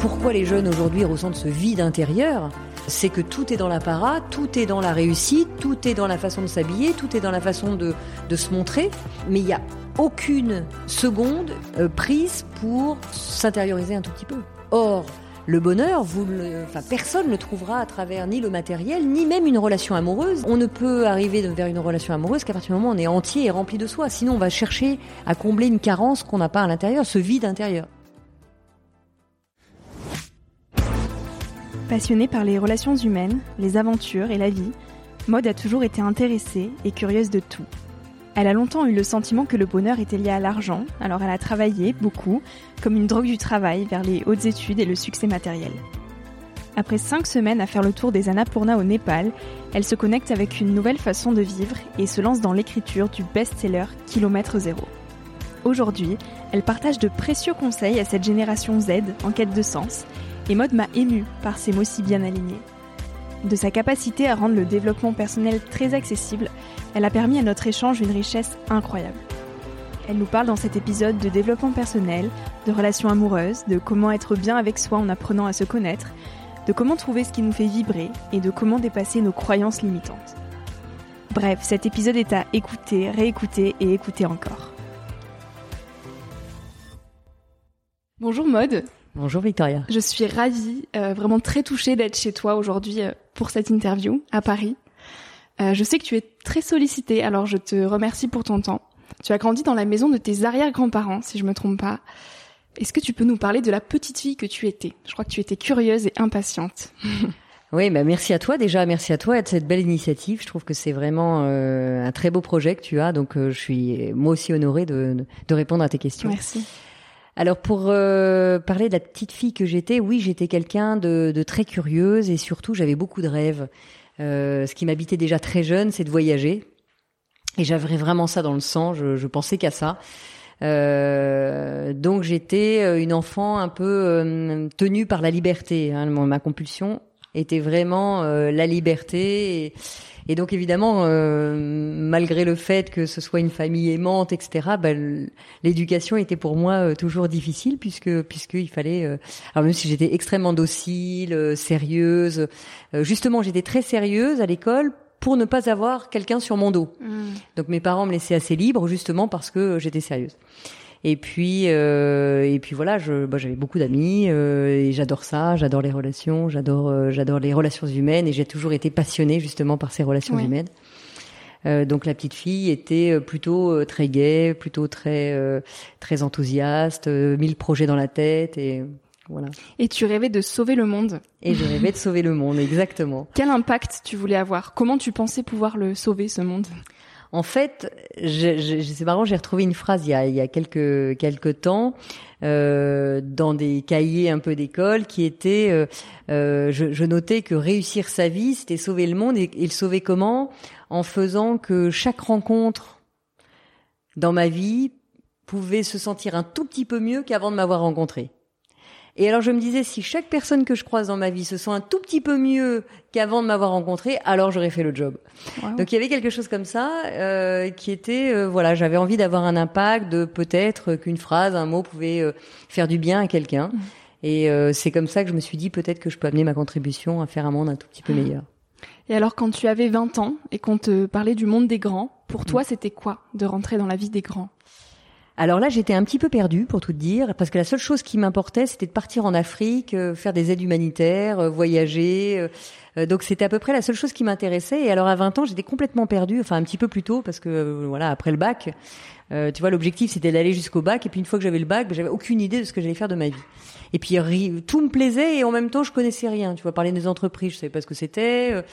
Pourquoi les jeunes aujourd'hui ressentent ce vide intérieur, c'est que tout est dans l'apparat, tout est dans la réussite, tout est dans la façon de s'habiller, tout est dans la façon de, se montrer, mais il n'y a aucune seconde euh, prise pour s'intérioriser un tout petit peu. Or, le bonheur, vous enfin, personne ne le trouvera à travers ni le matériel, ni même une relation amoureuse. On ne peut arriver vers une relation amoureuse qu'à partir du moment où on est entier et rempli de soi. Sinon, on va chercher à combler une carence qu'on n'a pas à l'intérieur, ce vide intérieur. Passionnée par les relations humaines, les aventures et la vie, Maud a toujours été intéressée et curieuse de tout. Elle a longtemps eu le sentiment que le bonheur était lié à l'argent, alors elle a travaillé beaucoup, comme une drogue du travail, vers les hautes études et le succès matériel. Après cinq semaines à faire le tour des Annapurna au Népal, elle se connecte avec une nouvelle façon de vivre et se lance dans l'écriture du best-seller Kilomètre Zéro. Aujourd'hui, elle partage de précieux conseils à cette génération Z en quête de sens et Maud m'a ému par ces mots si bien alignés. De sa capacité à rendre le développement personnel très accessible, elle a permis à notre échange une richesse incroyable. Elle nous parle dans cet épisode de développement personnel, de relations amoureuses, de comment être bien avec soi en apprenant à se connaître, de comment trouver ce qui nous fait vibrer et de comment dépasser nos croyances limitantes. Bref, cet épisode est à écouter, réécouter et écouter encore. Bonjour Mode. Bonjour Victoria. Je suis ravie, euh, vraiment très touchée d'être chez toi aujourd'hui euh, pour cette interview à Paris. Euh, je sais que tu es très sollicitée, alors je te remercie pour ton temps. Tu as grandi dans la maison de tes arrière-grands-parents, si je me trompe pas. Est-ce que tu peux nous parler de la petite fille que tu étais? Je crois que tu étais curieuse et impatiente. Oui, bah merci à toi déjà, merci à toi de cette belle initiative. Je trouve que c'est vraiment un très beau projet que tu as, donc je suis moi aussi honorée de, de répondre à tes questions. Merci. Alors pour euh, parler de la petite fille que j'étais, oui, j'étais quelqu'un de, très curieuse et surtout j'avais beaucoup de rêves. Euh, ce qui m'habitait déjà très jeune, c'est de voyager. Et j'avais vraiment ça dans le sang, je, pensais qu'à ça. Euh, donc j'étais une enfant un peu tenue par la liberté. Hein. Ma compulsion était vraiment la liberté. Et, et donc évidemment, euh, malgré le fait que ce soit une famille aimante, etc., bah, l'éducation était pour moi euh, toujours difficile puisque puisqu'il fallait. Euh, alors même si j'étais extrêmement docile, sérieuse, justement j'étais très sérieuse à l'école pour ne pas avoir quelqu'un sur mon dos. Mm. Donc mes parents me laissaient assez libre justement parce que j'étais sérieuse. Et puis euh, et puis voilà, je bah, j'avais beaucoup d'amis euh, et j'adore ça, j'adore les relations, j'adore euh, j'adore les relations humaines et j'ai toujours été passionnée justement par ces relations Ouais. humaines. Euh, donc la petite fille était plutôt euh, très gaie, plutôt très euh, très enthousiaste, euh, mille projets dans la tête et voilà. Et tu rêvais de sauver le monde. Et je rêvais de sauver le monde, exactement. Quel impact tu voulais avoir? Comment tu pensais pouvoir le sauver, ce monde? En fait, c'est marrant, j'ai retrouvé une phrase il y a, il y quelques, temps euh, dans des cahiers un peu d'école qui était, euh, euh, je, je notais que réussir sa vie, c'était sauver le monde et, et le sauver comment? En faisant que chaque rencontre dans ma vie pouvait se sentir un tout petit peu mieux qu'avant de m'avoir rencontré. Et alors je me disais, si chaque personne que je croise dans ma vie se sent un tout petit peu mieux qu'avant de m'avoir rencontré, alors j'aurais fait le job. Wow. Donc il y avait quelque chose comme ça euh, qui était, euh, voilà, j'avais envie d'avoir un impact, de peut-être qu'une phrase, un mot pouvait euh, faire du bien à quelqu'un. Et euh, c'est comme ça que je me suis dit peut-être que je peux amener ma contribution à faire un monde un tout petit peu meilleur. Et alors, quand tu avais 20 ans et qu'on te parlait du monde des grands, pour toi, c'était quoi de rentrer dans la vie des grands? Alors là, j'étais un petit peu perdue, pour tout dire, parce que la seule chose qui m'importait, c'était de partir en Afrique, euh, faire des aides humanitaires, euh, voyager. euh, euh, donc c'était à peu près la seule chose qui m'intéressait. Et alors à 20 ans, j'étais complètement perdue, enfin un petit peu plus tôt, parce que euh, voilà, après le bac, euh, tu vois, l'objectif c'était d'aller jusqu'au bac. Et puis une fois que j'avais le bac, ben, j'avais aucune idée de ce que j'allais faire de ma vie. Et puis tout me plaisait et en même temps, je connaissais rien. Tu vois, parler des entreprises, je savais pas ce que c'était.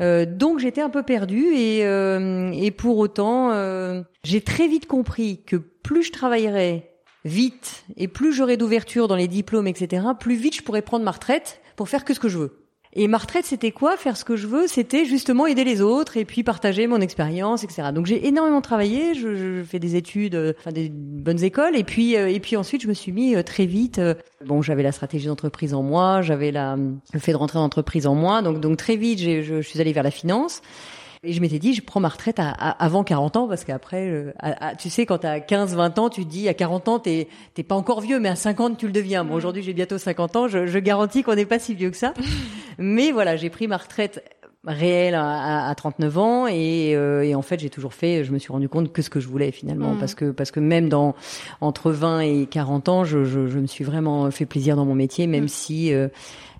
euh, donc j'étais un peu perdue et, euh, et pour autant, euh, j'ai très vite compris que plus je travaillerais vite et plus j'aurais d'ouverture dans les diplômes, etc., plus vite je pourrais prendre ma retraite pour faire que ce que je veux. Et ma retraite, c'était quoi? Faire ce que je veux, c'était justement aider les autres et puis partager mon expérience, etc. Donc j'ai énormément travaillé, je, je fais des études, euh, enfin des bonnes écoles, et puis euh, et puis ensuite je me suis mis euh, très vite. bon, j'avais la stratégie d'entreprise en moi, j'avais la le fait de rentrer en entreprise en moi, donc donc très vite je, je suis allée vers la finance. Et je m'étais dit, je prends ma retraite à, à- avant 40 ans parce qu'après, euh, à- tu sais, quand t'as 15, 20 ans, tu te dis, à 40 ans, t'es t'es pas encore vieux, mais à 50, tu le deviens. Bon, aujourd'hui, j'ai bientôt 50 ans, je, je garantis qu'on n'est pas si vieux que ça. mais voilà, j'ai pris ma retraite réelle à, à- à 39 ans et, euh, et en fait, j'ai toujours fait, je me suis rendu compte que ce que je voulais finalement Mhm. parce que parce que même dans entre 20 et 40 ans, je, je, je me suis vraiment fait plaisir dans mon métier, même Mhm. si euh,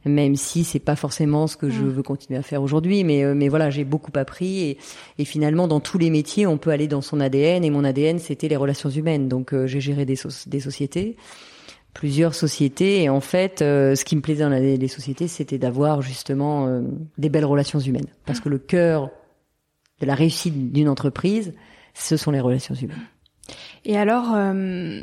même si c'est pas forcément ce que je Mm. veux continuer à faire aujourd'hui, mais euh, mais voilà, j'ai beaucoup appris et, et finalement dans tous les métiers, on peut aller dans son ADN et mon ADN c'était les relations humaines. Donc euh, j'ai géré des soci- des sociétés, plusieurs sociétés et en fait, euh, ce qui me plaisait dans les sociétés, c'était d'avoir justement euh, des belles relations humaines parce que le cœur de la réussite d'une entreprise, ce sont les relations humaines. Et alors, euh,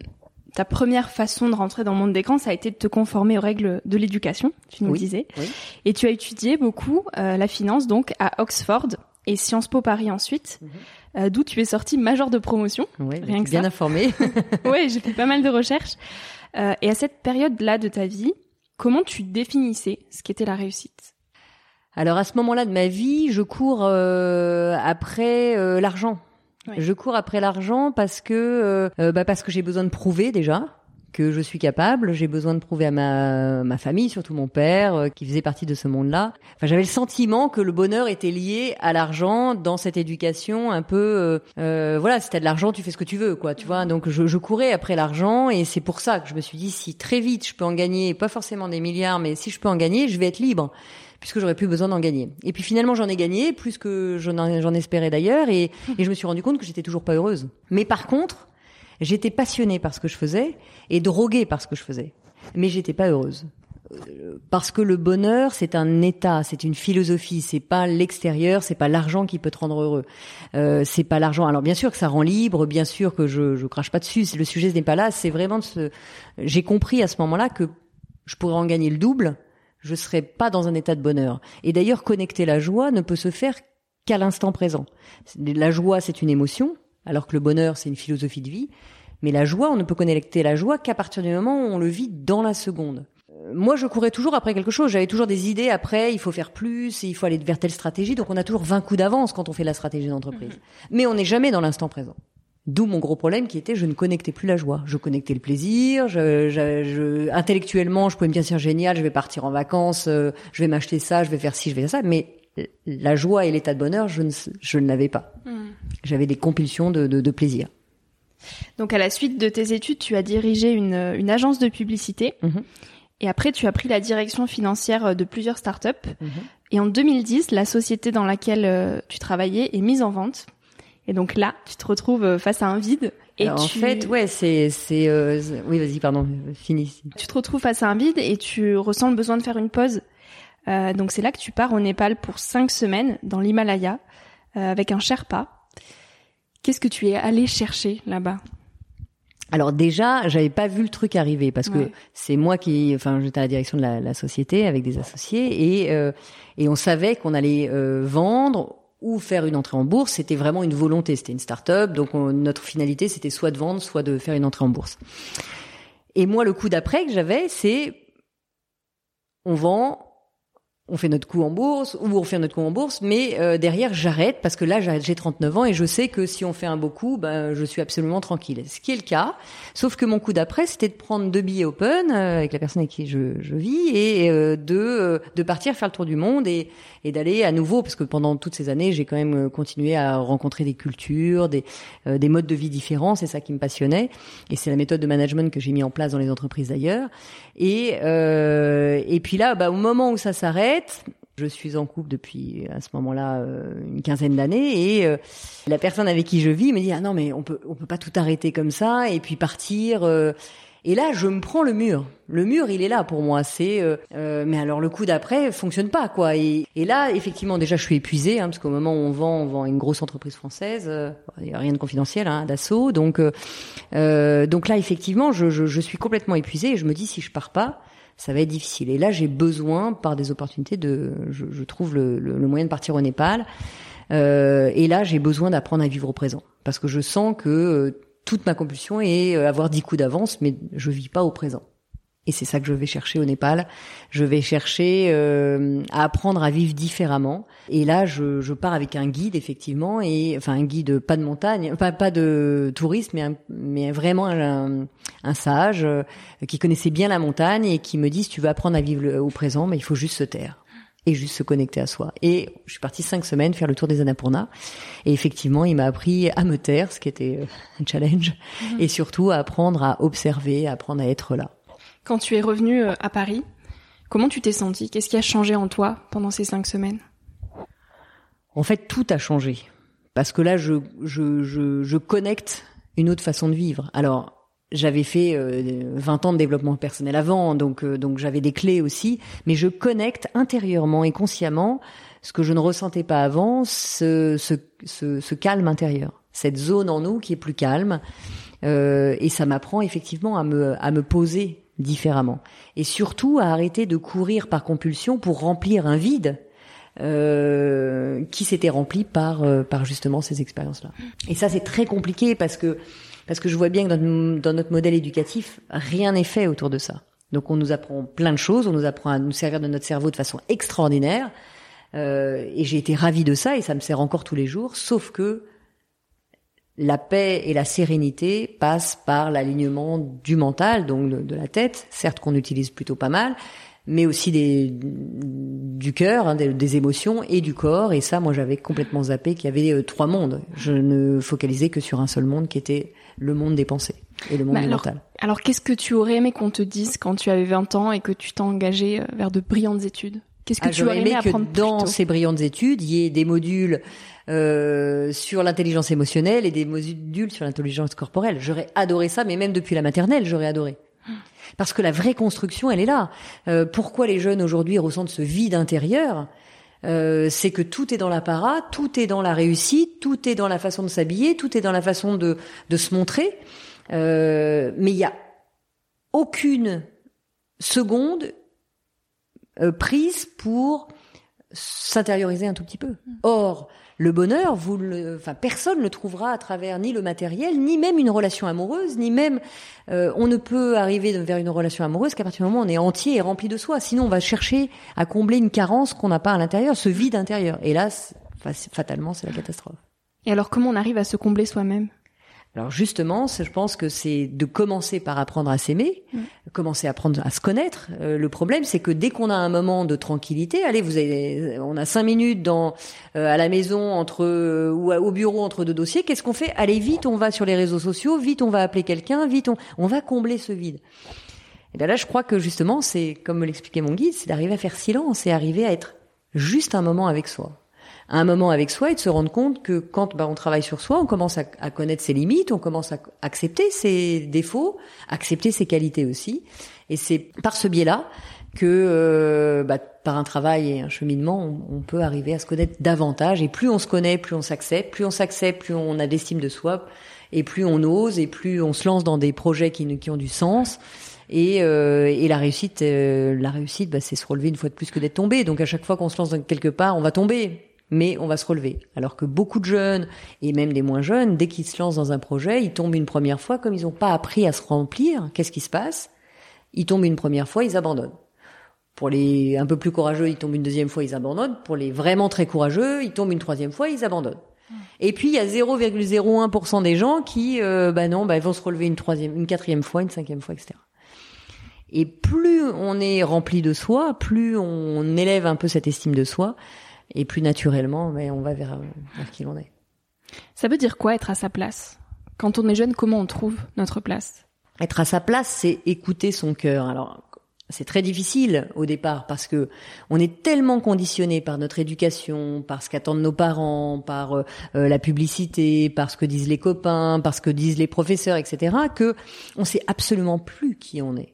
ta première façon de rentrer dans le monde des grands, ça a été de te conformer aux règles de l'éducation, tu nous Oui, disais. oui. Et tu as étudié beaucoup euh, la finance donc à Oxford et Sciences Po Paris ensuite, euh, d'où tu es sorti major de promotion. Ouais, Rien que bien ça. informé. ouais, j'ai fait pas mal de recherches. Euh, et à cette période-là de ta vie, comment tu définissais ce qu'était la réussite? Alors à ce moment-là de ma vie, je cours euh, après euh, l'argent. Je cours après l'argent parce que euh, euh, bah parce que j'ai besoin de prouver déjà que je suis capable. J'ai besoin de prouver à ma ma famille, surtout mon père, euh, qui faisait partie de ce monde-là. Enfin, j'avais le sentiment que le bonheur était lié à l'argent dans cette éducation un peu. euh, euh, voilà, si t'as de l'argent, tu fais ce que tu veux, quoi. Tu vois. Donc je, je courais après l'argent et c'est pour ça que je me suis dit si très vite je peux en gagner, pas forcément des milliards, mais si je peux en gagner, je vais être libre puisque j'aurais plus besoin d'en gagner. Et puis finalement, j'en ai gagné, plus que j'en espérais d'ailleurs, et, je me suis rendu compte que j'étais toujours pas heureuse. Mais par contre, j'étais passionnée par ce que je faisais et droguée par ce que je faisais. Mais j'étais pas heureuse. Euh, Parce que le bonheur, c'est un état, c'est une philosophie, c'est pas l'extérieur, c'est pas l'argent qui peut te rendre heureux. Euh, c'est pas l'argent. Alors bien sûr que ça rend libre, bien sûr que je je crache pas dessus. Le sujet n'est pas là. C'est vraiment de ce. J'ai compris à ce moment-là que je pourrais en gagner le double je serais pas dans un état de bonheur. Et d'ailleurs, connecter la joie ne peut se faire qu'à l'instant présent. La joie, c'est une émotion, alors que le bonheur, c'est une philosophie de vie. Mais la joie, on ne peut connecter la joie qu'à partir du moment où on le vit dans la seconde. Euh, Moi, je courais toujours après quelque chose. J'avais toujours des idées après, il faut faire plus, il faut aller vers telle stratégie. Donc, on a toujours 20 coups d'avance quand on fait la stratégie d'entreprise. Mais on n'est jamais dans l'instant présent. D'où mon gros problème qui était je ne connectais plus la joie. Je connectais le plaisir. Je, je, je- intellectuellement, je pouvais me dire c'est génial, je vais partir en vacances, euh, je vais m'acheter ça, je vais faire ci, je vais faire ça. Mais la joie et l'état de bonheur, je ne, je ne l'avais pas. Hmm. J'avais des compulsions de, de, de, plaisir. Donc à la suite de tes études, tu as dirigé une, une agence de publicité. Mhm. Et après, tu as pris la direction financière de plusieurs startups. Mhm. Et en 2010, la société dans laquelle euh, tu travaillais est mise en vente. Et donc là, tu te retrouves euh, face à un vide. Et En fait, ouais, c'est, c'est, euh, oui, vas-y, pardon, finis. Tu te retrouves face à un vide et tu ressens le besoin de faire une pause. Euh, donc c'est là que tu pars au Népal pour cinq semaines dans l'Himalaya euh, avec un Sherpa. Qu'est-ce que tu es allé chercher là-bas? Alors déjà, j'avais pas vu le truc arriver parce que c'est moi qui, enfin, j'étais à la direction de la, la société avec des associés et euh, et on savait qu'on allait euh, vendre ou faire une entrée en bourse. C'était vraiment une volonté. C'était une start-up, donc notre finalité c'était soit de vendre, soit de faire une entrée en bourse. Et moi, le coup d'après que j'avais, c'est on vend, on fait notre coup en bourse ou on fait notre coup en bourse, mais euh, derrière j'arrête parce que là j'ai 39 ans et je sais que si on fait un beau coup, ben je suis absolument tranquille. Ce qui est le cas, sauf que mon coup d'après c'était de prendre deux billets open euh, avec la personne avec qui je, je vis et euh, de de partir faire le tour du monde et, et d'aller à nouveau parce que pendant toutes ces années j'ai quand même continué à rencontrer des cultures, des des modes de vie différents, c'est ça qui me passionnait et c'est la méthode de management que j'ai mis en place dans les entreprises d'ailleurs et et puis là bah, au moment où ça s'arrête je suis en couple depuis à ce moment-là euh, une quinzaine d'années et euh, la personne avec qui je vis me dit ah non mais on peut on peut pas tout arrêter comme ça et puis partir euh. et là je me prends le mur. Le mur il est là pour moi. C'est mais alors le coup d'après fonctionne pas quoi. Et, là effectivement déjà je suis épuisée hein, parce qu'au moment où on vend on vend une grosse entreprise française a rien de confidentiel hein, d'assaut. Donc donc là effectivement je, je, je suis complètement épuisée et je me dis si je pars pas ça va être difficile. Et là, j'ai besoin, par des opportunités, de, je, trouve le, le, moyen de partir au Népal. Euh, et là, j'ai besoin d'apprendre à vivre au présent, parce que je sens que euh, toute ma compulsion est euh, avoir dix coups d'avance, mais je vis pas au présent. Et c'est ça que je vais chercher au Népal. Je vais chercher euh, à apprendre à vivre différemment. Et là, je, je, pars avec un guide effectivement, et enfin un guide pas de montagne, pas pas de tourisme, mais mais vraiment un, un sage euh, qui connaissait bien la montagne et qui me dit si tu veux apprendre à vivre au présent, mais il faut juste se taire et juste se connecter à soi. Et je suis partie cinq semaines faire le tour des Annapurna. Et effectivement, il m'a appris à me taire, ce qui était euh, un challenge, mmh. et surtout à apprendre à observer, à apprendre à être là. Quand tu es revenu euh, à Paris, comment tu t'es senti? Qu'est-ce qui a changé en toi pendant ces cinq semaines? En fait, tout a changé. Parce que là, je, je, je, je connecte une autre façon de vivre. Alors, j'avais fait 20 euh, ans de développement personnel avant, donc euh, donc j'avais des clés aussi, mais je connecte intérieurement et consciemment ce que je ne ressentais pas avant, ce, ce, ce, calme intérieur, cette zone en nous qui est plus calme, et ça m'apprend effectivement à me à me poser différemment. Et surtout à arrêter de courir par compulsion pour remplir un vide euh, qui s'était rempli par euh, par justement ces expériences-là. Et ça c'est très compliqué parce que parce que je vois bien que dans, notre modèle éducatif rien n'est fait autour de ça. Donc on nous apprend plein de choses, on nous apprend à nous servir de notre cerveau de façon extraordinaire. Euh, et j'ai été ravie de ça et ça me sert encore tous les jours. Sauf que la paix et la sérénité passent par l'alignement du mental, donc de, la tête, certes qu'on utilise plutôt pas mal, mais aussi des, du cœur, hein, des, émotions et du corps. Et ça, moi, j'avais complètement zappé qu'il y avait euh, trois mondes. Je ne focalisais que sur un seul monde, qui était le monde des pensées et le monde du mental. Alors, qu'est-ce que tu aurais aimé qu'on te dise quand tu avais 20 ans et que tu t'es engagé euh, vers de brillantes études? Qu'est-ce que ah, tu aurais aimé, que dans ces brillantes études, il y ait des modules euh, sur l'intelligence émotionnelle et des modules sur l'intelligence corporelle. J'aurais adoré ça, mais même depuis la maternelle, j'aurais adoré. Parce que la vraie construction, elle est là. Euh, pourquoi les jeunes aujourd'hui ressentent ce vide intérieur euh, c'est que tout est dans l'apparat, tout est dans la réussite, tout est dans la façon de s'habiller, tout est dans la façon de, de se montrer. Euh, mais il y a aucune seconde euh, prise pour s'intérioriser un tout petit peu. Or, le bonheur, vous le, enfin, personne ne le trouvera à travers ni le matériel, ni même une relation amoureuse, ni même, euh, on ne peut arriver vers une relation amoureuse qu'à partir du moment où on est entier et rempli de soi. Sinon, on va chercher à combler une carence qu'on n'a pas à l'intérieur, ce vide intérieur. Et là, fatalement, c'est la catastrophe. Et alors, comment on arrive à se combler soi-même? Alors justement, je pense que c'est de commencer par apprendre à s'aimer, commencer à apprendre à se connaître. Euh, le problème, c'est que dès qu'on a un moment de tranquillité, allez, vous avez, on a cinq minutes dans euh, à la maison entre ou au bureau entre deux dossiers. Qu'est-ce qu'on fait? Allez vite, on va sur les réseaux sociaux, vite, on va appeler quelqu'un, vite, on, on va combler ce vide. Et bien là, je crois que justement, c'est comme me l'expliquait mon guide, c'est d'arriver à faire silence et arriver à être juste un moment avec soi un moment avec soi et de se rendre compte que quand bah, on travaille sur soi, on commence à, à, connaître ses limites, on commence à accepter ses défauts, accepter ses qualités aussi. Et c'est par ce biais-là que euh, bah, par un travail et un cheminement, on, on, peut arriver à se connaître davantage. Et plus on se connaît, plus on s'accepte. Plus on s'accepte, plus on a d'estime de soi. Et plus on ose, et plus on se lance dans des projets qui, qui ont du sens. Et, euh, et la réussite, euh, la réussite, bah, c'est se relever une fois de plus que d'être tombé. Donc à chaque fois qu'on se lance quelque part, on va tomber mais on va se relever. Alors que beaucoup de jeunes, et même des moins jeunes, dès qu'ils se lancent dans un projet, ils tombent une première fois, comme ils n'ont pas appris à se remplir, qu'est-ce qui se passe? Ils tombent une première fois, ils abandonnent. Pour les un peu plus courageux, ils tombent une deuxième fois, ils abandonnent. Pour les vraiment très courageux, ils tombent une troisième fois, ils abandonnent. Et puis il y a 0,01% des gens qui, euh, bah non, bah, vont se relever une troisième, une quatrième fois, une cinquième fois, etc. Et plus on est rempli de soi, plus on élève un peu cette estime de soi, et plus naturellement, mais on va vers, vers qui l'on est. Ça veut dire quoi être à sa place? Quand on est jeune, comment on trouve notre place? Être à sa place, c'est écouter son cœur. Alors, c'est très difficile au départ parce que on est tellement conditionné par notre éducation, par ce qu'attendent nos parents, par euh, la publicité, par ce que disent les copains, par ce que disent les professeurs, etc., que on sait absolument plus qui on est.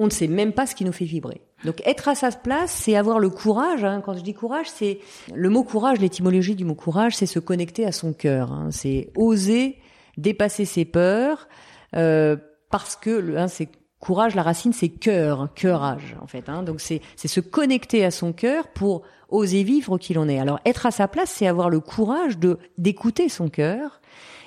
On ne sait même pas ce qui nous fait vibrer. Donc être à sa place, c'est avoir le courage. Hein. Quand je dis courage, c'est le mot courage, l'étymologie du mot courage, c'est se connecter à son cœur. Hein. C'est oser dépasser ses peurs, euh, parce que hein, c'est courage, la racine, c'est cœur, cœurage en fait. Hein. Donc c'est se connecter à son cœur pour oser vivre qui l'on est. Alors être à sa place, c'est avoir le courage de d'écouter son cœur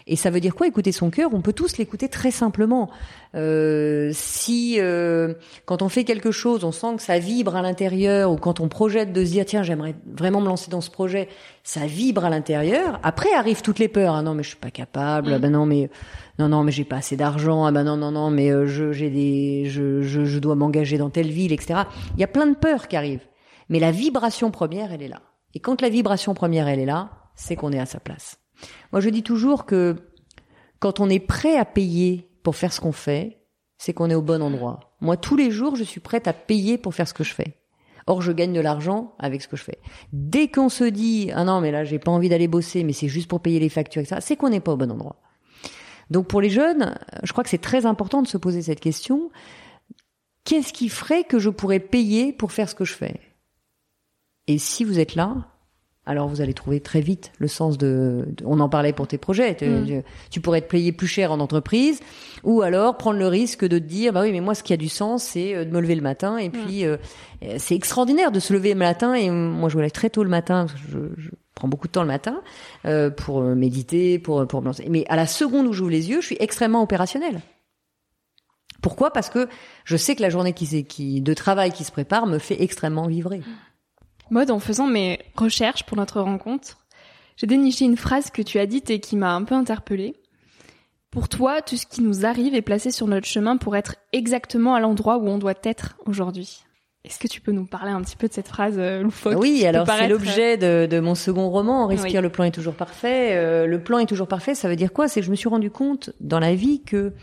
et ça veut dire quoi Écouter son cœur, on peut tous l'écouter très simplement. Euh, si euh, quand on fait quelque chose, on sent que ça vibre à l'intérieur, ou quand on projette de se dire tiens j'aimerais vraiment me lancer dans ce projet, ça vibre à l'intérieur. Après arrivent toutes les peurs. Ah non mais je suis pas capable. Ah ben non mais non non mais j'ai pas assez d'argent. Ah ben non non non mais euh, je j'ai des je, je, je dois m'engager dans telle ville etc. Il y a plein de peurs qui arrivent. Mais la vibration première elle est là. Et quand la vibration première elle est là, c'est qu'on est à sa place. Moi, je dis toujours que quand on est prêt à payer pour faire ce qu'on fait, c'est qu'on est au bon endroit. Moi, tous les jours, je suis prête à payer pour faire ce que je fais. Or, je gagne de l'argent avec ce que je fais. Dès qu'on se dit ah non mais là j'ai pas envie d'aller bosser, mais c'est juste pour payer les factures, etc. C'est qu'on n'est pas au bon endroit. Donc pour les jeunes, je crois que c'est très important de se poser cette question. Qu'est-ce qui ferait que je pourrais payer pour faire ce que je fais? Et si vous êtes là, alors vous allez trouver très vite le sens de, on en parlait pour tes projets, mm. tu, pourrais te payer plus cher en entreprise ou alors prendre le risque de te dire bah oui mais moi ce qui a du sens c'est euh, de me lever le matin et mm. puis euh, c'est extraordinaire de se lever le matin et moi je me lève très tôt le matin je, je prends beaucoup de temps le matin euh, pour méditer pour pour me lancer. Mais à la seconde où j'ouvre les yeux je suis extrêmement opérationnel pourquoi? Parce que je sais que la journée qui, qui de travail qui se prépare me fait extrêmement vibrer Mode, en faisant mes recherches pour notre rencontre, j'ai déniché une phrase que tu as dite et qui m'a un peu interpellée. Pour toi, tout ce qui nous arrive est placé sur notre chemin pour être exactement à l'endroit où on doit être aujourd'hui. Est-ce que tu peux nous parler un petit peu de cette phrase euh, loufoque Oui, alors c'est l'objet de, de, mon second roman, Respire, le plan est toujours parfait. Euh, le plan est toujours parfait, ça veut dire quoi? C'est que je me suis rendu compte dans la vie que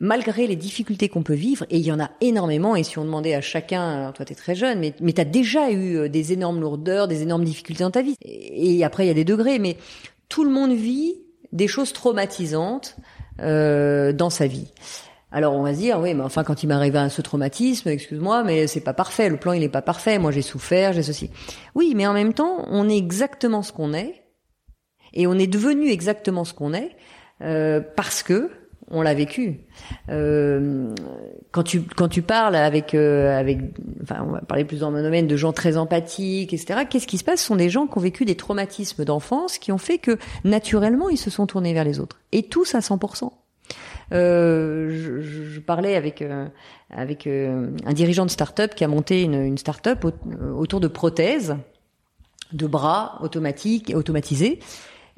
malgré les difficultés qu'on peut vivre, et il y en a énormément, et si on demandait à chacun, toi tu es très jeune, mais, mais tu as déjà eu euh, des énormes lourdeurs, des énormes difficultés dans ta vie, et, après il y a des degrés, mais tout le monde vit des choses traumatisantes euh, dans sa vie. Alors on va se dire, oui, mais enfin quand il m'est arrivé ce traumatisme, excuse-moi, mais c'est pas parfait, le plan il est pas parfait, moi j'ai souffert, j'ai ceci. Oui, mais en même temps, on est exactement ce qu'on est, et on est devenu exactement ce qu'on est, euh, parce que on l'a vécu. Euh, quand tu quand tu parles avec euh, avec enfin on va parler plus dans mon domaine de gens très empathiques etc. Qu'est-ce qui se passe? Ce sont des gens qui ont vécu des traumatismes d'enfance qui ont fait que naturellement ils se sont tournés vers les autres et tous à 100%. Euh, je, je, parlais avec avec un dirigeant de start-up qui a monté une, une start-up autour de prothèses de bras automatiques automatisés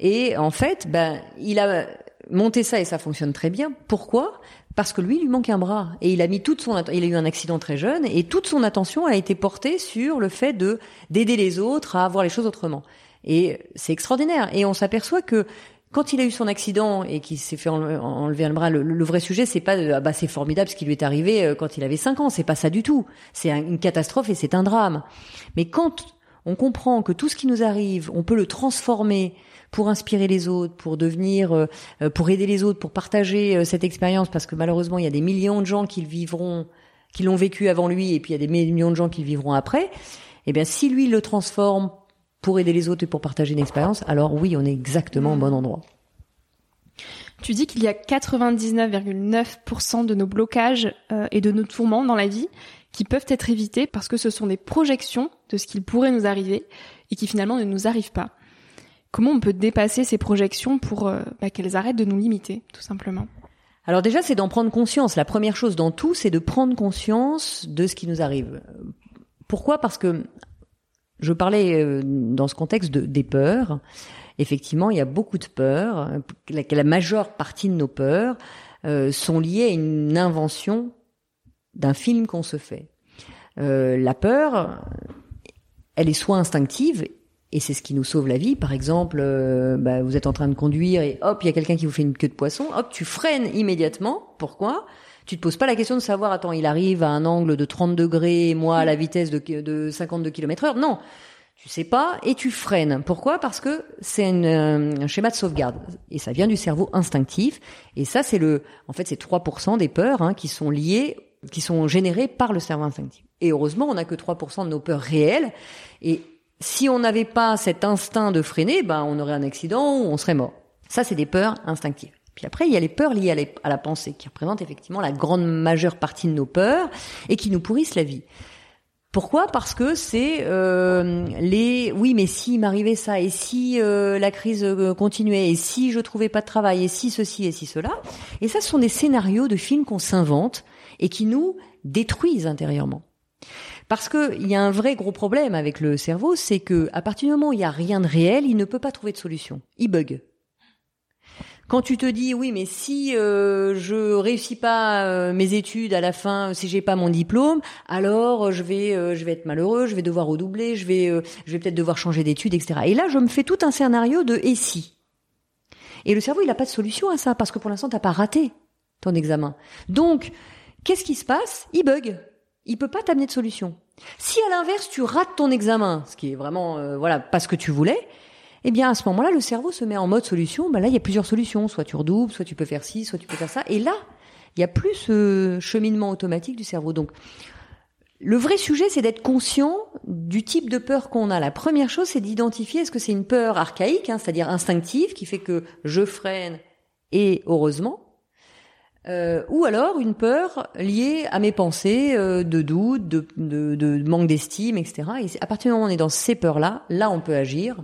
et en fait ben il a monté ça et ça fonctionne très bien. Pourquoi? Parce que lui, il lui manque un bras et il a mis toute son, il a eu un accident très jeune et toute son attention a été portée sur le fait de d'aider les autres à voir les choses autrement. Et c'est extraordinaire. Et on s'aperçoit que quand il a eu son accident et qu'il s'est fait enlever un bras, le, vrai sujet, c'est pas ah bah c'est formidable ce qui lui est arrivé euh, quand il avait 5 ans. C'est pas ça du tout. C'est une catastrophe et c'est un drame. Mais quand on comprend que tout ce qui nous arrive, on peut le transformer pour inspirer les autres, pour devenir, euh, euh, pour aider les autres, pour partager cette expérience, parce que malheureusement il y a des millions de gens qui le vivront, qui l'ont vécu avant lui, et puis il y a des millions de gens qui le vivront après. Eh bien, si lui le transforme pour aider les autres et pour partager une expérience, alors oui, on est exactement au bon endroit. Tu dis qu'il y a 99,9% de nos blocages euh, et de nos tourments dans la vie qui peuvent être évités parce que ce sont des projections de ce qu'il pourrait nous arriver et qui finalement ne nous arrivent pas. Comment on peut dépasser ces projections pour euh, bah, qu'elles arrêtent de nous limiter, tout simplement Alors déjà, c'est d'en prendre conscience. La première chose dans tout, c'est de prendre conscience de ce qui nous arrive. Pourquoi? Parce que je parlais euh, dans ce contexte de, des peurs. Effectivement, il y a beaucoup de peurs. La, la majeure partie de nos peurs euh, sont liées à une invention d'un film qu'on se fait. La peur, elle est soit instinctive, et c'est ce qui nous sauve la vie. Par exemple, euh, bah, vous êtes en train de conduire et hop, il y a quelqu'un qui vous fait une queue de poisson. Hop, tu freines immédiatement. Pourquoi? Tu te poses pas la question de savoir, attends, il arrive à un angle de 30 degrés, moi à la vitesse de, de 52 km heure. Non, tu sais pas et tu freines. Pourquoi? Parce que c'est euh, un schéma de sauvegarde et ça vient du cerveau instinctif. Et ça, c'est le, en fait, c'est 3% des peurs hein, qui sont liées, qui sont générées par le cerveau instinctif. Et heureusement, on n'a que 3% de nos peurs réelles. Et si on n'avait pas cet instinct de freiner, ben on aurait un accident ou on serait mort. Ça, c'est des peurs instinctives. Puis après, il y a les peurs liées à, la pensée, qui représentent effectivement la grande majeure partie de nos peurs et qui nous pourrissent la vie. Pourquoi? Parce que c'est euh, les oui, mais si m'arrivait ça, et si euh, la crise euh, continuait, et si je trouvais pas de travail, et si ceci, et si cela. Et ça, ce sont des scénarios de films qu'on s'invente et qui nous détruisent intérieurement. Parce qu'il y a un vrai gros problème avec le cerveau, c'est que à partir du moment où il y a rien de réel, il ne peut pas trouver de solution. Il bug. Quand tu te dis oui, mais si euh, je réussis pas euh, mes études à la fin, si j'ai pas mon diplôme, alors euh, je vais euh, je vais être malheureux, je vais devoir redoubler, je vais je vais peut-être devoir changer d'études, etc. Et là, je me fais tout un scénario de et si. Et le cerveau, il n'a pas de solution à ça parce que pour l'instant, t'as pas raté ton examen. Donc, qu'est-ce qui se passe? Il bug. Il peut pas t'amener de solution. Si à l'inverse, tu rates ton examen, ce qui est vraiment voilà pas ce que tu voulais, eh bien à ce moment-là, le cerveau se met en mode solution. Ben là, il y a plusieurs solutions. Soit tu redoubles, soit tu peux faire ci, soit tu peux faire ça. Et là, il y a plus ce cheminement automatique du cerveau. Donc, le vrai sujet, c'est d'être conscient du type de peur qu'on a. La première chose, c'est d'identifier est-ce que c'est une peur archaïque, hein, c'est-à-dire instinctive, qui fait que je freine et heureusement, euh, ou alors une peur liée à mes pensées euh, de doute, de, de, de manque d'estime, etc. Et à partir du moment où on est dans ces peurs-là, là, on peut agir.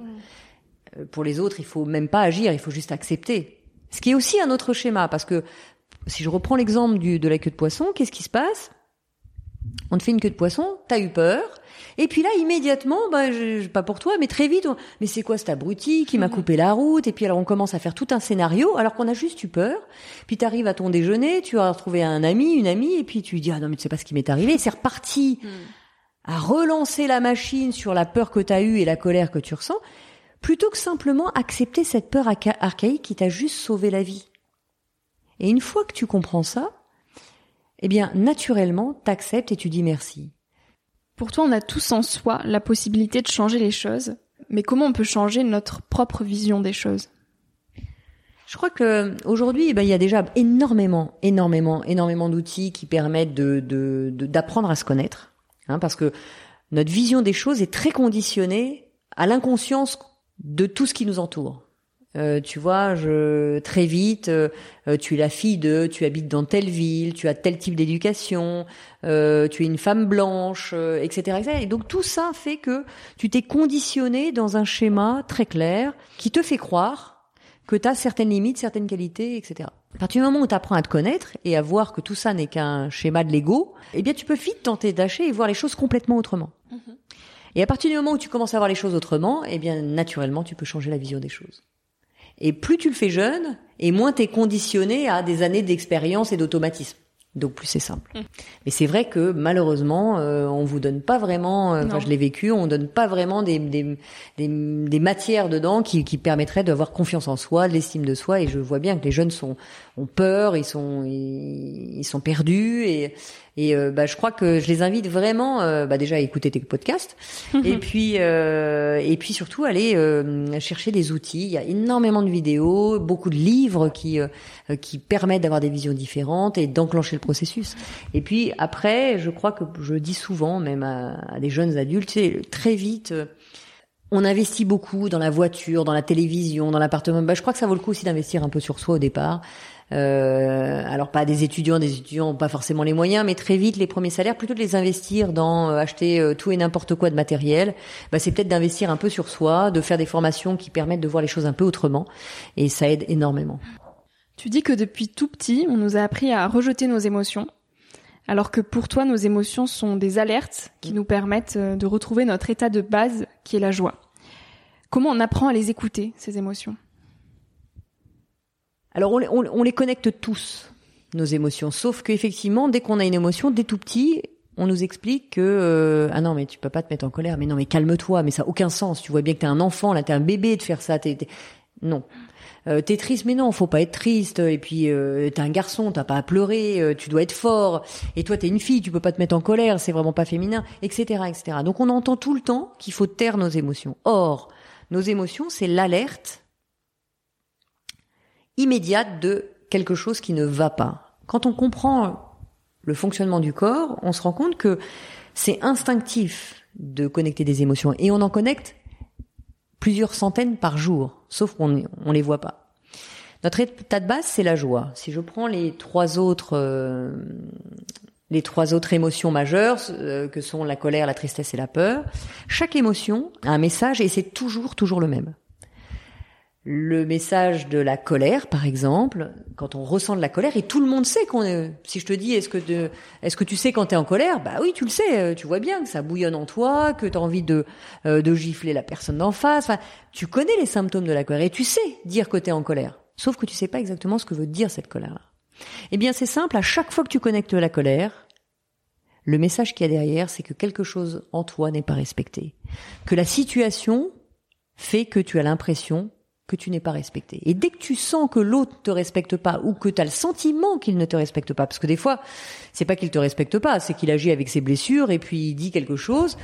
Euh, pour les autres, il faut même pas agir, il faut juste accepter. Ce qui est aussi un autre schéma, parce que si je reprends l'exemple de la queue de poisson, qu'est-ce qui se passe? On te fait une queue de poisson, t'as eu peur, et puis là, immédiatement, bah, je, pas pour toi, mais très vite, mais c'est quoi cet abruti qui m'a mhm. coupé la route? Et puis alors on commence à faire tout un scénario, alors qu'on a juste eu peur. Puis t'arrives à ton déjeuner, tu as retrouvé un ami, une amie, et puis tu lui dis ah non mais tu sais pas ce qui m'est arrivé. C'est reparti mhm. à relancer la machine sur la peur que t'as eue et la colère que tu ressens plutôt que simplement accepter cette peur archaïque qui t'a juste sauvé la vie. Et une fois que tu comprends ça, eh bien, naturellement, t'acceptes et tu dis merci. Pour toi, on a tous en soi la possibilité de changer les choses, mais comment on peut changer notre propre vision des choses? Je crois que aujourd'hui, eh ben, il y a déjà énormément, énormément, énormément d'outils qui permettent de, d'apprendre à se connaître, hein, parce que notre vision des choses est très conditionnée à l'inconscience de tout ce qui nous entoure. Euh, tu vois, je très vite, euh, euh, tu es la fille de, tu habites dans telle ville, tu as tel type d'éducation, tu es une femme blanche, etc., etc. Et donc tout ça fait que tu t'es conditionné dans un schéma très clair qui te fait croire que tu as certaines limites, certaines qualités, etc. À partir du moment où tu apprends à te connaître et à voir que tout ça n'est qu'un schéma de l'ego, eh bien tu peux vite tenter d'acheter et voir les choses complètement autrement. Mm-hmm. Et à partir du moment où tu commences à voir les choses autrement, eh bien, naturellement, tu peux changer la vision des choses. Et plus tu le fais jeune, et moins tu es conditionné à des années d'expérience et d'automatisme. Donc plus c'est simple. Mm. Mais c'est vrai que malheureusement, euh, on vous donne pas vraiment. Euh, enfin, je l'ai vécu. On donne pas vraiment des des, des, des matières dedans qui, qui permettraient d'avoir confiance en soi, de l'estime de soi. Et je vois bien que les jeunes sont ont peur, ils sont ils, ils sont perdus et et euh, bah, je crois que je les invite vraiment, euh, bah, déjà à écouter tes podcasts, et puis euh, et puis surtout aller chercher des outils. Il y a énormément de vidéos, beaucoup de livres qui qui permettent d'avoir des visions différentes et d'enclencher le processus. Et puis après, je crois que je dis souvent, même à, à des jeunes adultes, très vite. On investit beaucoup dans la voiture, dans la télévision, dans l'appartement. Bah, je crois que ça vaut le coup aussi d'investir un peu sur soi au départ. Euh, alors pas des étudiants, des étudiants pas forcément les moyens, mais très vite les premiers salaires, plutôt de les investir dans euh, acheter euh, tout et n'importe quoi de matériel, bah, c'est peut-être d'investir un peu sur soi, de faire des formations qui permettent de voir les choses un peu autrement, et ça aide énormément. Tu dis que depuis tout petit, on nous a appris à rejeter nos émotions, alors que pour toi, nos émotions sont des alertes qui nous permettent de retrouver notre état de base, qui est la joie. Comment on apprend à les écouter, ces émotions? Alors on, les connecte tous, nos émotions, sauf qu'effectivement, dès qu'on a une émotion, dès tout petit, on nous explique que euh, ah non mais tu peux pas te mettre en colère, mais non mais calme-toi, mais ça a aucun sens. Tu vois bien que t'es un enfant là, t'es un bébé de faire ça. Non. Euh, t'es triste, mais non, faut pas être triste. Et puis euh, t'es un garçon, t'as pas à pleurer, euh, tu dois être fort. Et toi t'es une fille, tu peux pas te mettre en colère, c'est vraiment pas féminin, etc., etc. Donc on entend tout le temps qu'il faut taire nos émotions. Or, nos émotions, c'est l'alerte immédiate de quelque chose qui ne va pas. Quand on comprend le fonctionnement du corps, on se rend compte que c'est instinctif de connecter des émotions et on en connecte plusieurs centaines par jour, sauf qu'on on les voit pas. Notre état de base, c'est la joie. Si je prends les trois autres, euh, les trois autres émotions majeures, euh, que sont la colère, la tristesse et la peur, chaque émotion a un message et c'est toujours, toujours le même le message de la colère, par exemple, quand on ressent de la colère, et tout le monde sait qu'on est. Si je te dis, est-ce que de, est-ce que tu sais quand t'es en colère? Bah oui, tu le sais. Euh, tu vois bien que ça bouillonne en toi, que t'as envie de euh, de gifler la personne d'en face. Enfin, tu connais les symptômes de la colère et tu sais dire que t'es en colère. Sauf que tu sais pas exactement ce que veut dire cette colère. Eh bien, c'est simple. À chaque fois que tu connectes la colère, le message qu'il y a derrière, c'est que quelque chose en toi n'est pas respecté, que la situation fait que tu as l'impression que tu n'es pas respecté. Et dès que tu sens que l'autre te respecte pas ou que tu as le sentiment qu'il ne te respecte pas, parce que des fois, c'est pas qu'il te respecte pas, c'est qu'il agit avec ses blessures et puis il dit quelque chose,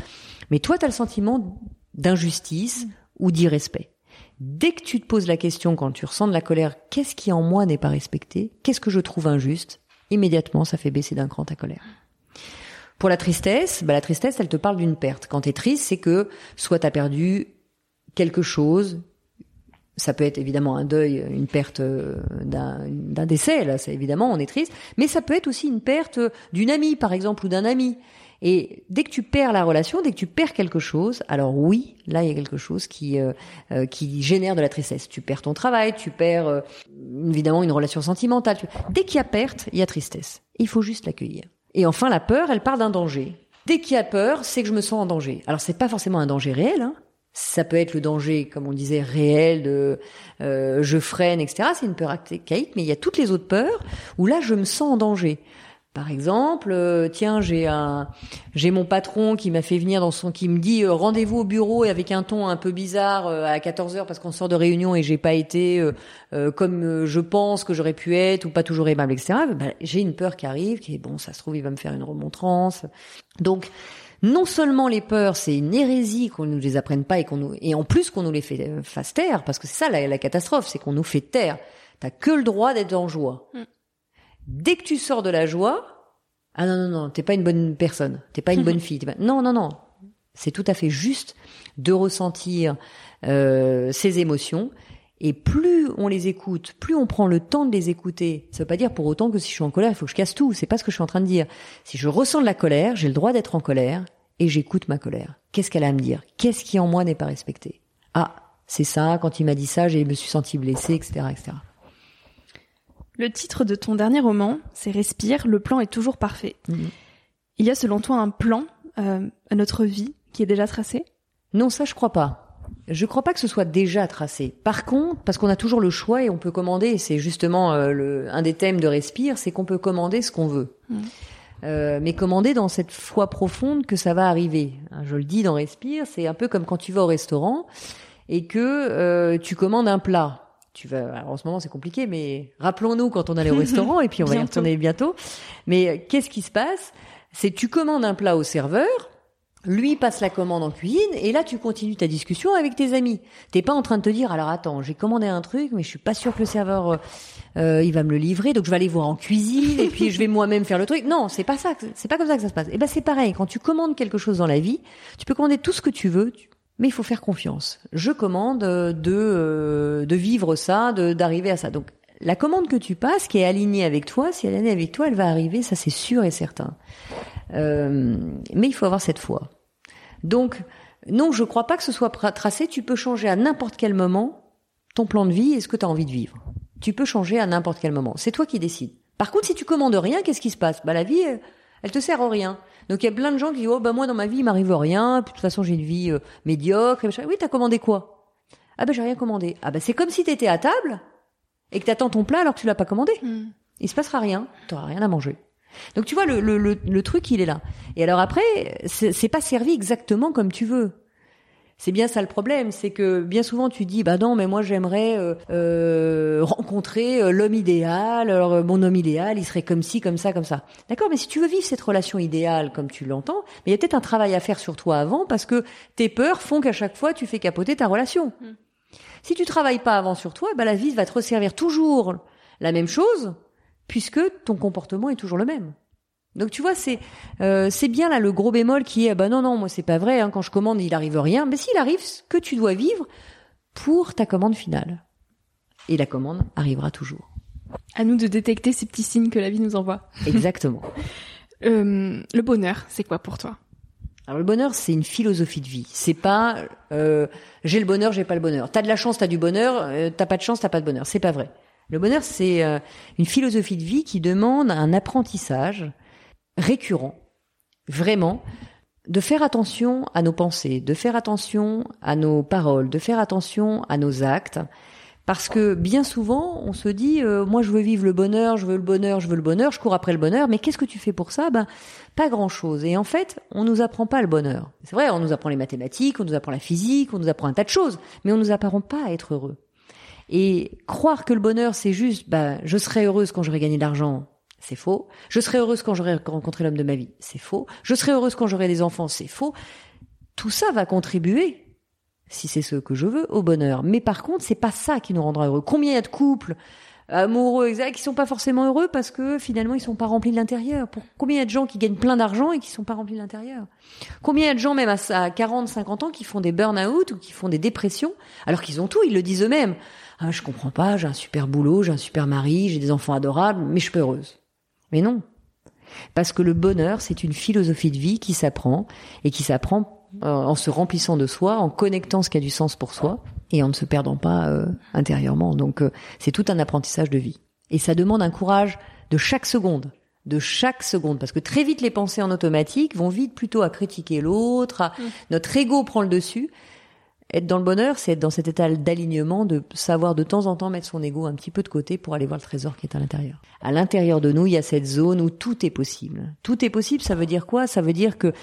mais toi tu as le sentiment d'injustice ou d'irrespect. Dès que tu te poses la question quand tu ressens de la colère, qu'est-ce qui en moi n'est pas respecté? Qu'est-ce que je trouve injuste? Immédiatement, ça fait baisser d'un cran ta colère. Pour la tristesse, bah la tristesse, elle te parle d'une perte. Quand tu es triste, c'est que soit tu as perdu quelque chose, ça peut être évidemment un deuil, une perte euh, d'un décès, là, c'est évidemment, on est triste, mais ça peut être aussi une perte d'une amie, par exemple, ou d'un ami. Et dès que tu perds la relation, dès que tu perds quelque chose, alors oui, là il y a quelque chose qui euh, euh, qui génère de la tristesse. Tu perds ton travail, tu perds évidemment une relation sentimentale. Dès qu'il y a perte, il y a tristesse. Il faut juste l'accueillir. Et enfin, la peur, elle part d'un danger. Dès qu'il y a peur, c'est que je me sens en danger. Alors c'est pas forcément un danger réel, hein, ça peut être le danger, comme on disait, réel de euh, je freine, etc. C'est une peur archaïque, mais il y a toutes les autres peurs où là je me sens en danger. Par exemple, euh, tiens, j'ai un, j'ai mon patron qui m'a fait venir dans son, qui me dit euh, rendez-vous au bureau et avec un ton un peu bizarre à 14 heures parce qu'on sort de réunion et j'ai pas été comme je pense que j'aurais pu être ou pas toujours aimable, etc. Ben, j'ai une peur qui arrive, qui est bon, ça se trouve il va me faire une remontrance. Donc non seulement les peurs, c'est une hérésie qu'on nous les apprenne pas et qu'on nous, et en plus qu'on nous les fait, euh, fasse taire, parce que c'est ça la, catastrophe, c'est qu'on nous fait taire. T'as que le droit d'être en joie. Mm. Dès que tu sors de la joie, ah non non non, t'es pas une bonne personne, t'es pas une bonne fille. Non non non, c'est tout à fait juste de ressentir euh, ces émotions et plus on les écoute, plus on prend le temps de les écouter. Ça veut pas dire pour autant que si je suis en colère, il faut que je casse tout. C'est pas ce que je suis en train de dire. Si je ressens de la colère, j'ai le droit d'être en colère et j'écoute ma colère. Qu'est-ce qu'elle a à me dire? Qu'est-ce qui en moi n'est pas respecté? Ah, c'est ça. Quand il m'a dit ça, je me suis senti blessée, etc., etc. Le titre de ton dernier roman, c'est Respire. Le plan est toujours parfait. Mhm. Il y a selon toi un plan euh, à notre vie qui est déjà tracé? Non, ça je crois pas. Je crois pas que ce soit déjà tracé. Par contre, parce qu'on a toujours le choix et on peut commander, c'est justement euh, le, un des thèmes de Respire, c'est qu'on peut commander ce qu'on veut. Mm. Euh, mais commander dans cette foi profonde que ça va arriver. Hein, Je le dis dans Respire, c'est un peu comme quand tu vas au restaurant et que euh, tu commandes un plat. Tu vas, alors en ce moment c'est compliqué, mais rappelons-nous quand on allait au restaurant et puis on va y retourner bientôt. Mais qu'est-ce qui se passe? C'est tu commandes un plat au serveur, lui passe la commande en cuisine et là tu continues ta discussion avec tes amis. T'es pas en train de te dire alors attends j'ai commandé un truc mais je suis pas sûr que le serveur euh, euh, il va me le livrer donc je vais aller voir en cuisine et puis je vais moi-même faire le truc. Non c'est pas ça c'est pas comme ça que ça se passe. Et ben c'est pareil quand tu commandes quelque chose dans la vie tu peux commander tout ce que tu veux mais il faut faire confiance. Je commande euh, de euh, de vivre ça d'arriver à ça donc la commande que tu passes, qui est alignée avec toi, si elle est alignée avec toi, elle va arriver, ça c'est sûr et certain. Euh, mais il faut avoir cette foi. Donc, non, je crois pas que ce soit tracé. Tu peux changer à n'importe quel moment ton plan de vie et ce que tu as envie de vivre. Tu peux changer à n'importe quel moment. C'est toi qui décides. Par contre, si tu commandes rien, qu'est-ce qui se passe? Bah la vie, elle, te sert à rien. Donc il y a plein de gens qui disent oh bah moi dans ma vie il m'arrive rien. Puis, de toute façon j'ai une vie euh, médiocre. et. Oui, t'as commandé quoi? Ah bah j'ai rien commandé. Ah bah c'est comme si t'étais à table et que t'attends ton plat alors que tu l'as pas commandé. Mm. Il se passera rien, t'auras rien à manger. Donc tu vois le, le, le, le truc il est là. Et alors après c'est pas servi exactement comme tu veux. C'est bien ça le problème, c'est que bien souvent tu dis bah non mais moi j'aimerais euh, euh, rencontrer euh, l'homme idéal. Alors euh, mon homme idéal il serait comme ci comme ça comme ça. D'accord, mais si tu veux vivre cette relation idéale comme tu l'entends, mais il y a peut-être un travail à faire sur toi avant parce que tes peurs font qu'à chaque fois tu fais capoter ta relation. Si tu travailles pas avant sur toi, bah la vie va te resservir toujours la même chose puisque ton comportement est toujours le même. Donc tu vois, c'est euh, c'est bien là le gros bémol qui est bah non non moi c'est pas vrai hein, quand je commande il arrive rien. Mais s'il arrive ce que tu dois vivre pour ta commande finale et la commande arrivera toujours. À nous de détecter ces petits signes que la vie nous envoie. Exactement. Euh, le bonheur, c'est quoi pour toi? Alors le bonheur, c'est une philosophie de vie. C'est pas euh, j'ai le bonheur, j'ai pas le bonheur. T'as de la chance, t'as du bonheur. euh, t'as pas de chance, t'as pas de bonheur. C'est pas vrai. Le bonheur, c'est euh, une philosophie de vie qui demande un apprentissage récurrent, vraiment, de faire attention à nos pensées, de faire attention à nos paroles, de faire attention à nos actes. Parce que bien souvent, on se dit, euh, moi je veux vivre le bonheur, je veux le bonheur, je veux le bonheur, je cours après le bonheur, mais qu'est-ce que tu fais pour ça? Ben, pas grand-chose. Et en fait, on nous apprend pas le bonheur. C'est vrai, on nous apprend les mathématiques, on nous apprend la physique, on nous apprend un tas de choses, mais on nous apprend pas à être heureux. Et croire que le bonheur, c'est juste, ben, je serai heureuse quand j'aurai gagné de l'argent, c'est faux. Je serai heureuse quand j'aurai rencontré l'homme de ma vie, c'est faux. Je serai heureuse quand j'aurai des enfants, c'est faux. Tout ça va contribuer, si c'est ce que je veux, au bonheur. Mais par contre, c'est pas ça qui nous rendra heureux. Combien y a de couples amoureux, exact, qui sont pas forcément heureux parce que finalement ils sont pas remplis de l'intérieur? Pour combien y a de gens qui gagnent plein d'argent et qui sont pas remplis de l'intérieur? Combien y a de gens même à 40, 50 ans qui font des burn-out ou qui font des dépressions alors qu'ils ont tout, ils le disent eux-mêmes? Ah, je comprends pas, j'ai un super boulot, j'ai un super mari, j'ai des enfants adorables, mais je suis pas heureuse. Mais non. Parce que le bonheur, c'est une philosophie de vie qui s'apprend et qui s'apprend euh, en se remplissant de soi, en connectant ce qui a du sens pour soi et en ne se perdant pas euh, intérieurement. Donc euh, c'est tout un apprentissage de vie. Et ça demande un courage de chaque seconde, de chaque seconde, parce que très vite les pensées en automatique vont vite plutôt à critiquer l'autre, à- notre ego prend le dessus. Être dans le bonheur, c'est être dans cet état d'alignement, de savoir de temps en temps mettre son ego un petit peu de côté pour aller voir le trésor qui est à l'intérieur. À l'intérieur de nous, il y a cette zone où tout est possible. Tout est possible, ça veut dire quoi? Ça veut dire que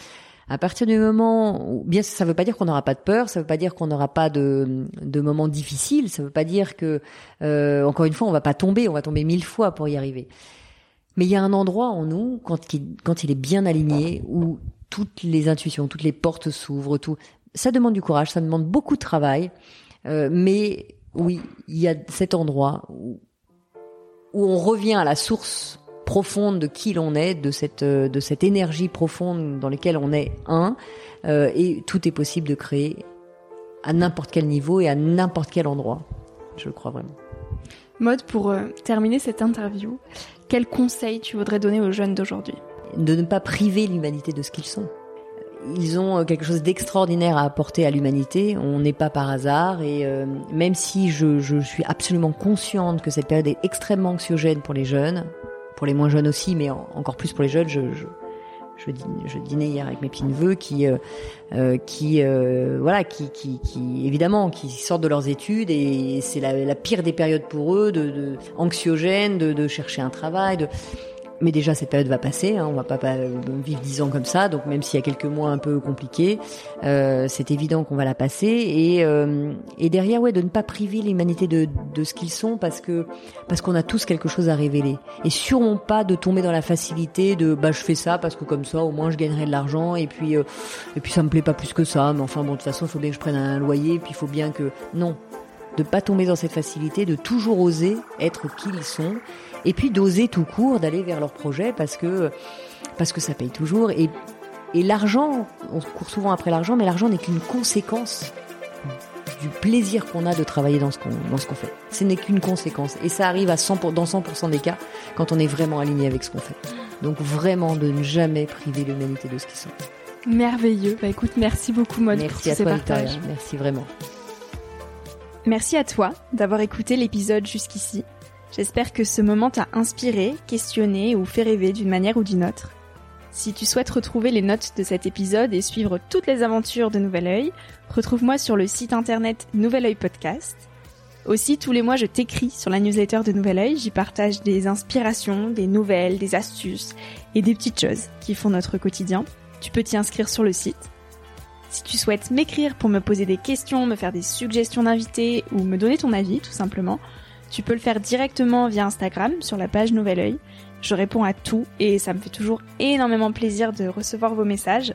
à partir du moment où, bien, ça veut pas dire qu'on n'aura pas de peur, ça veut pas dire qu'on n'aura pas de, de moments difficiles, ça veut pas dire que, euh, encore une fois, on va pas tomber, on va tomber mille fois pour y arriver. Mais il y a un endroit en nous, quand quand il est bien aligné, où toutes les intuitions, toutes les portes s'ouvrent, tout. Ça demande du courage, ça demande beaucoup de travail, euh, mais oui, il y a cet endroit où, où on revient à la source profonde de qui l'on est, de cette euh, de cette énergie profonde dans laquelle on est un, euh, et tout est possible de créer à n'importe quel niveau et à n'importe quel endroit. Je le crois vraiment. Mode, pour euh, terminer cette interview, quel conseil tu voudrais donner aux jeunes d'aujourd'hui? De ne pas priver l'humanité de ce qu'ils sont. Ils ont euh, quelque chose d'extraordinaire à apporter à l'humanité. On n'est pas par hasard et euh, même si je, je suis absolument consciente que cette période est extrêmement anxiogène pour les jeunes, pour les moins jeunes aussi, mais en- encore plus pour les jeunes, je, je, je, dînais hier avec mes petits neveux qui, qui, voilà, qui, qui, qui, évidemment, qui sortent de leurs études et c'est la, la, pire des périodes pour eux, de, de anxiogène, de, de chercher un travail, de mais déjà, cette période va passer. Hein, on va pas, vivre dix ans comme ça. Donc même s'il y a quelques mois un peu compliqués, euh, c'est évident qu'on va la passer. Et, euh, et derrière, ouais, de ne pas priver l'humanité de, de ce qu'ils sont, parce que parce qu'on a tous quelque chose à révéler. Et sûrement pas de tomber dans la facilité de bah je fais ça parce que comme ça, au moins je gagnerai de l'argent. Et puis euh, et puis ça me plaît pas plus que ça. Mais enfin bon, de toute façon, il faut bien que je prenne un loyer. Et puis il faut bien que non, de pas tomber dans cette facilité, de toujours oser être qui ils sont et puis d'oser tout court d'aller vers leur projet parce que parce que ça paye toujours et et l'argent, on court souvent après l'argent, mais l'argent n'est qu'une conséquence du plaisir qu'on a de travailler dans ce qu'on dans ce qu'on fait. Ce n'est qu'une conséquence et ça arrive à 100 dans 100% des cas quand on est vraiment aligné avec ce qu'on fait. Donc vraiment de ne jamais priver l'humanité de ce qu'ils sont. Merveilleux. Bah écoute, merci beaucoup Maud merci pour tous ces toi, partages. Merci vraiment. Merci à toi d'avoir écouté l'épisode jusqu'ici. J'espère que ce moment t'a inspiré, questionné ou fait rêver d'une manière ou d'une autre. Si tu souhaites retrouver les notes de cet épisode et suivre toutes les aventures de Nouvel Oeil, retrouve-moi sur le site internet Nouvel Oeil Podcast. Aussi, tous les mois, je t'écris sur la newsletter de Nouvel Oeil. J'y partage des inspirations, des nouvelles, des astuces et des petites choses qui font notre quotidien. Tu peux t'y inscrire sur le site. Si tu souhaites m'écrire pour me poser des questions, me faire des suggestions d'invités ou me donner ton avis, tout simplement, tu peux le faire directement via Instagram sur la page Nouvel Oeil. Je réponds à tout et ça me fait toujours énormément plaisir de recevoir vos messages.